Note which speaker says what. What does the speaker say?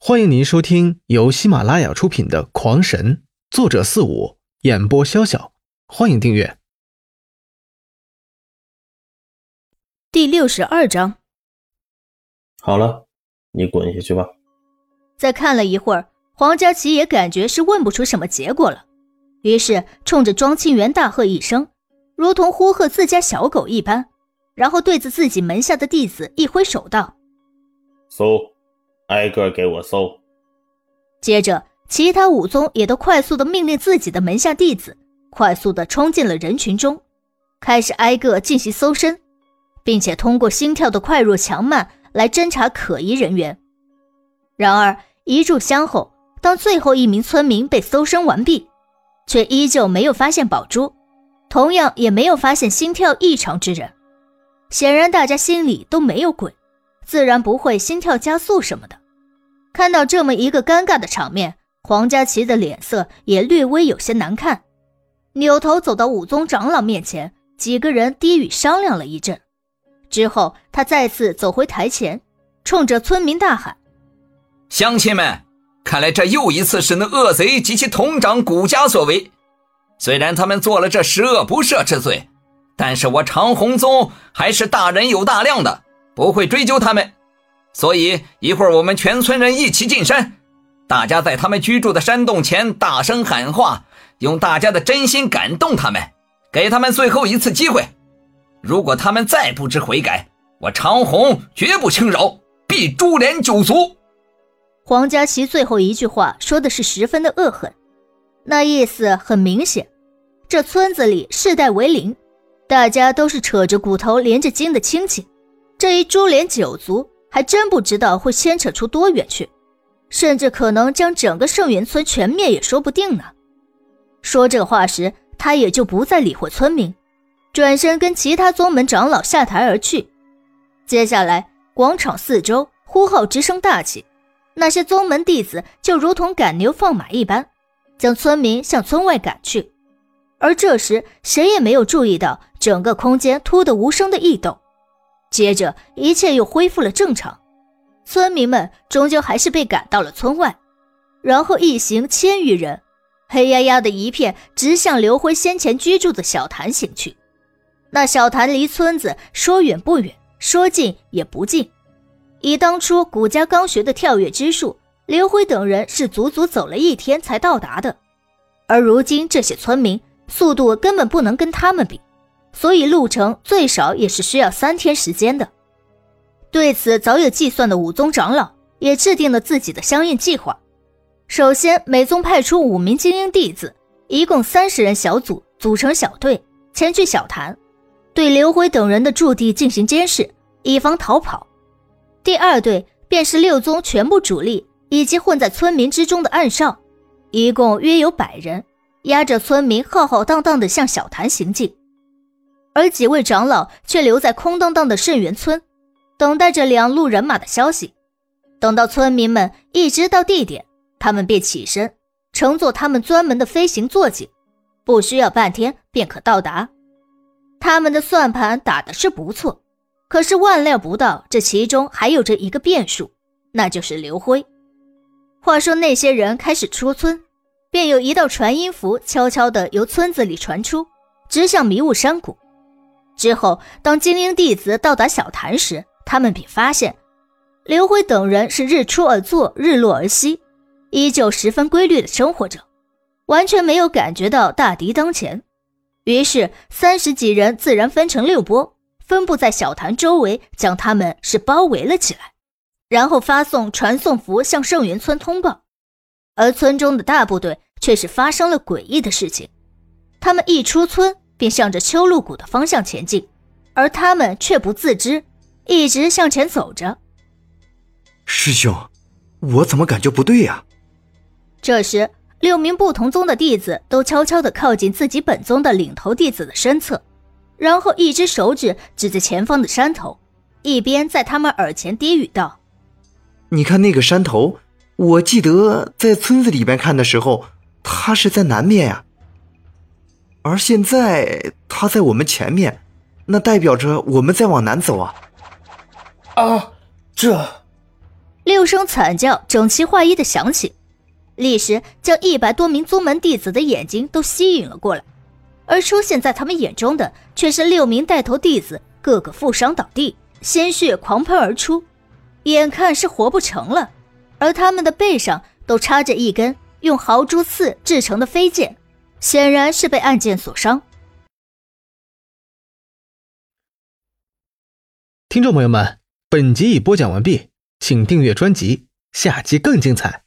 Speaker 1: 欢迎您收听由喜马拉雅出品的《狂神》，作者四五，演播潇潇。欢迎订阅。
Speaker 2: 第六十二章，
Speaker 3: 好了，你滚下去吧。
Speaker 2: 再看了一会儿，黄佳琪也感觉是问不出什么结果了，于是冲着庄清源大喝一声，如同呼喝自家小狗一般，然后对着自己门下的弟子一挥手道：“
Speaker 3: 搜！”挨个给我搜。
Speaker 2: 接着，其他武宗也都快速的命令自己的门下弟子，快速的冲进了人群中，开始挨个进行搜身，并且通过心跳的快弱强慢来侦查可疑人员。然而，一炷香后，当最后一名村民被搜身完毕，却依旧没有发现宝珠，同样也没有发现心跳异常之人。显然，大家心里都没有鬼。自然不会心跳加速什么的。看到这么一个尴尬的场面，黄佳琪的脸色也略微有些难看，扭头走到武宗长老面前，几个人低语商量了一阵，之后他再次走回台前，冲着村民大喊：“
Speaker 4: 乡亲们，看来这又一次是那恶贼及其同长古家所为。虽然他们做了这十恶不赦之罪，但是我长虹宗还是大人有大量的。”不会追究他们，所以一会儿我们全村人一起进山，大家在他们居住的山洞前大声喊话，用大家的真心感动他们，给他们最后一次机会。如果他们再不知悔改，我长虹绝不轻饶，必株连九族。
Speaker 2: 黄佳琪最后一句话说的是十分的恶狠，那意思很明显，这村子里世代为邻，大家都是扯着骨头连着筋的亲戚。这一株连九族，还真不知道会牵扯出多远去，甚至可能将整个圣元村全灭也说不定呢。说这话时，他也就不再理会村民，转身跟其他宗门长老下台而去。接下来，广场四周呼号之声大起，那些宗门弟子就如同赶牛放马一般，将村民向村外赶去。而这时，谁也没有注意到整个空间突的无声的异动。接着，一切又恢复了正常。村民们终究还是被赶到了村外，然后一行千余人，黑压压的一片，直向刘辉先前居住的小潭行去。那小潭离村子说远不远，说近也不近。以当初古家刚学的跳跃之术，刘辉等人是足足走了一天才到达的，而如今这些村民速度根本不能跟他们比。所以路程最少也是需要三天时间的。对此早有计算的五宗长老也制定了自己的相应计划。首先，每宗派出五名精英弟子，一共三十人小组组成小队，前去小潭，对刘辉等人的驻地进行监视，以防逃跑。第二队便是六宗全部主力以及混在村民之中的暗哨，一共约有百人，压着村民浩浩荡荡地向小潭行进。而几位长老却留在空荡荡的圣元村，等待着两路人马的消息。等到村民们一直到地点，他们便起身，乘坐他们专门的飞行坐骑，不需要半天便可到达。他们的算盘打的是不错，可是万料不到，这其中还有着一个变数，那就是刘辉。话说那些人开始出村，便有一道传音符悄悄地由村子里传出，直向迷雾山谷。之后，当精英弟子到达小潭时，他们便发现刘辉等人是日出而作，日落而息，依旧十分规律的生活着，完全没有感觉到大敌当前。于是，三十几人自然分成六波，分布在小潭周围，将他们是包围了起来，然后发送传送符向圣元村通报。而村中的大部队却是发生了诡异的事情，他们一出村。便向着秋露谷的方向前进，而他们却不自知，一直向前走着。
Speaker 5: 师兄，我怎么感觉不对呀？
Speaker 2: 这时，六名不同宗的弟子都悄悄地靠近自己本宗的领头弟子的身侧，然后一只手指指着前方的山头，一边在他们耳前低语道：“
Speaker 5: 你看那个山头，我记得在村子里边看的时候，它是在南面呀。”而现在他在我们前面，那代表着我们在往南走啊！
Speaker 3: 啊，这
Speaker 2: 六声惨叫整齐划一的响起，立时将一百多名宗门弟子的眼睛都吸引了过来。而出现在他们眼中的，却是六名带头弟子个个负伤倒地，鲜血狂喷而出，眼看是活不成了。而他们的背上都插着一根用豪猪刺制成的飞剑，显然是被案件所伤。
Speaker 1: 听众朋友们，本集已播讲完毕，请订阅专辑，下集更精彩。